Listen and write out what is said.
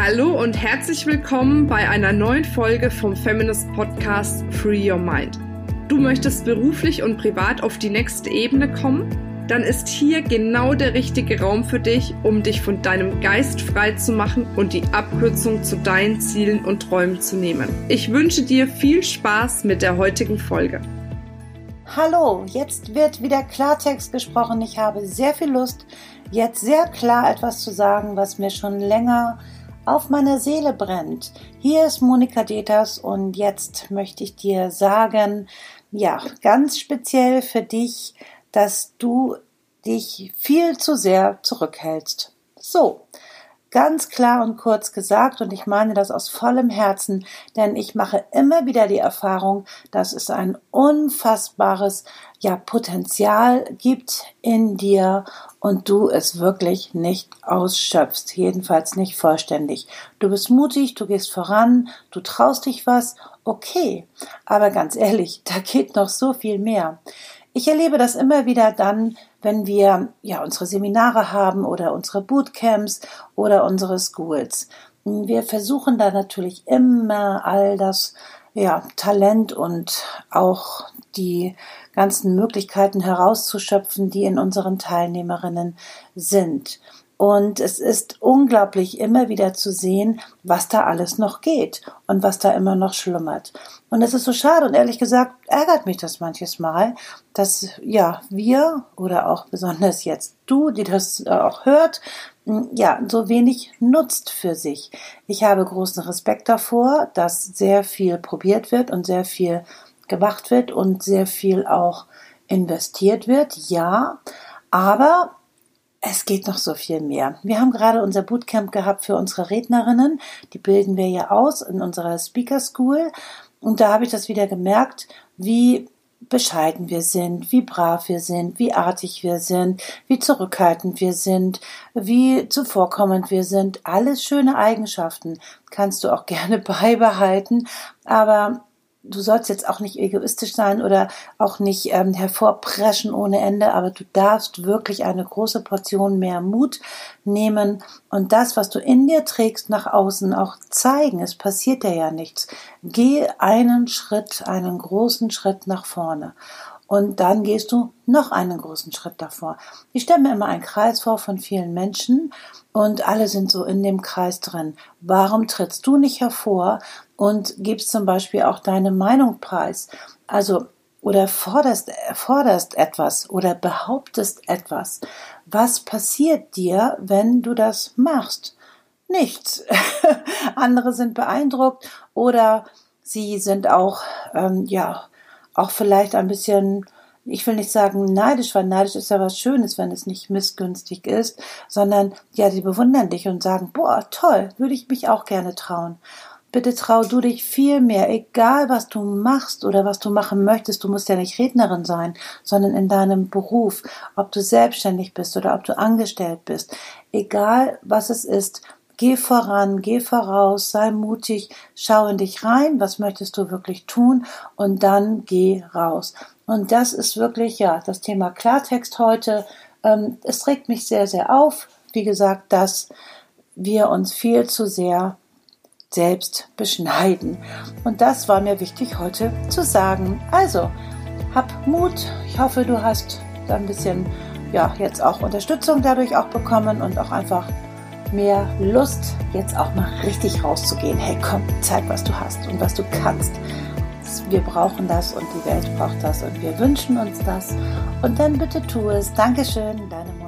Hallo und herzlich willkommen bei einer neuen Folge vom Feminist Podcast Free Your Mind. Du möchtest beruflich und privat auf die nächste Ebene kommen? Dann ist hier genau der richtige Raum für dich, um dich von deinem Geist frei zu machen und die Abkürzung zu deinen Zielen und Träumen zu nehmen. Ich wünsche dir viel Spaß mit der heutigen Folge. Hallo, jetzt wird wieder Klartext gesprochen. Ich habe sehr viel Lust, jetzt sehr klar etwas zu sagen, was mir schon länger auf meiner Seele brennt. Hier ist Monika Deters und jetzt möchte ich dir sagen, ja, ganz speziell für dich, dass du dich viel zu sehr zurückhältst. So, Ganz klar und kurz gesagt, und ich meine das aus vollem Herzen, denn ich mache immer wieder die Erfahrung, dass es ein unfassbares ja, Potenzial gibt in dir und du es wirklich nicht ausschöpfst, jedenfalls nicht vollständig. Du bist mutig, du gehst voran, du traust dich was, okay, aber ganz ehrlich, da geht noch so viel mehr. Ich erlebe das immer wieder dann, wenn wir ja unsere Seminare haben oder unsere Bootcamps oder unsere Schools. Wir versuchen da natürlich immer all das ja, Talent und auch die ganzen Möglichkeiten herauszuschöpfen, die in unseren Teilnehmerinnen sind. Und es ist unglaublich immer wieder zu sehen, was da alles noch geht und was da immer noch schlummert. Und es ist so schade und ehrlich gesagt ärgert mich das manches Mal, dass ja wir oder auch besonders jetzt du, die das auch hört, ja, so wenig nutzt für sich. Ich habe großen Respekt davor, dass sehr viel probiert wird und sehr viel gemacht wird und sehr viel auch investiert wird, ja, aber es geht noch so viel mehr. Wir haben gerade unser Bootcamp gehabt für unsere Rednerinnen. Die bilden wir ja aus in unserer Speaker School. Und da habe ich das wieder gemerkt, wie bescheiden wir sind, wie brav wir sind, wie artig wir sind, wie zurückhaltend wir sind, wie zuvorkommend wir sind. Alles schöne Eigenschaften kannst du auch gerne beibehalten. Aber du sollst jetzt auch nicht egoistisch sein oder auch nicht ähm, hervorpreschen ohne Ende, aber du darfst wirklich eine große Portion mehr Mut nehmen und das, was du in dir trägst, nach außen auch zeigen. Es passiert dir ja nichts. Geh einen Schritt, einen großen Schritt nach vorne. Und dann gehst du noch einen großen Schritt davor. Ich stelle mir immer einen Kreis vor von vielen Menschen und alle sind so in dem Kreis drin. Warum trittst du nicht hervor und gibst zum Beispiel auch deine Meinung preis. Also oder forderst, forderst etwas oder behauptest etwas. Was passiert dir, wenn du das machst? Nichts. Andere sind beeindruckt oder sie sind auch, ähm, ja, auch vielleicht ein bisschen, ich will nicht sagen neidisch, weil neidisch ist ja was Schönes, wenn es nicht missgünstig ist, sondern ja, sie bewundern dich und sagen, boah, toll, würde ich mich auch gerne trauen. Bitte trau du dich viel mehr, egal was du machst oder was du machen möchtest. Du musst ja nicht Rednerin sein, sondern in deinem Beruf, ob du selbstständig bist oder ob du angestellt bist. Egal was es ist, geh voran, geh voraus, sei mutig, schau in dich rein, was möchtest du wirklich tun und dann geh raus. Und das ist wirklich, ja, das Thema Klartext heute. Ähm, es regt mich sehr, sehr auf, wie gesagt, dass wir uns viel zu sehr selbst beschneiden. Und das war mir wichtig heute zu sagen. Also, hab Mut. Ich hoffe, du hast da ein bisschen, ja, jetzt auch Unterstützung dadurch auch bekommen und auch einfach mehr Lust, jetzt auch mal richtig rauszugehen. Hey, komm, zeig, was du hast und was du kannst. Wir brauchen das und die Welt braucht das und wir wünschen uns das. Und dann bitte tu es. Dankeschön, deine Mutter.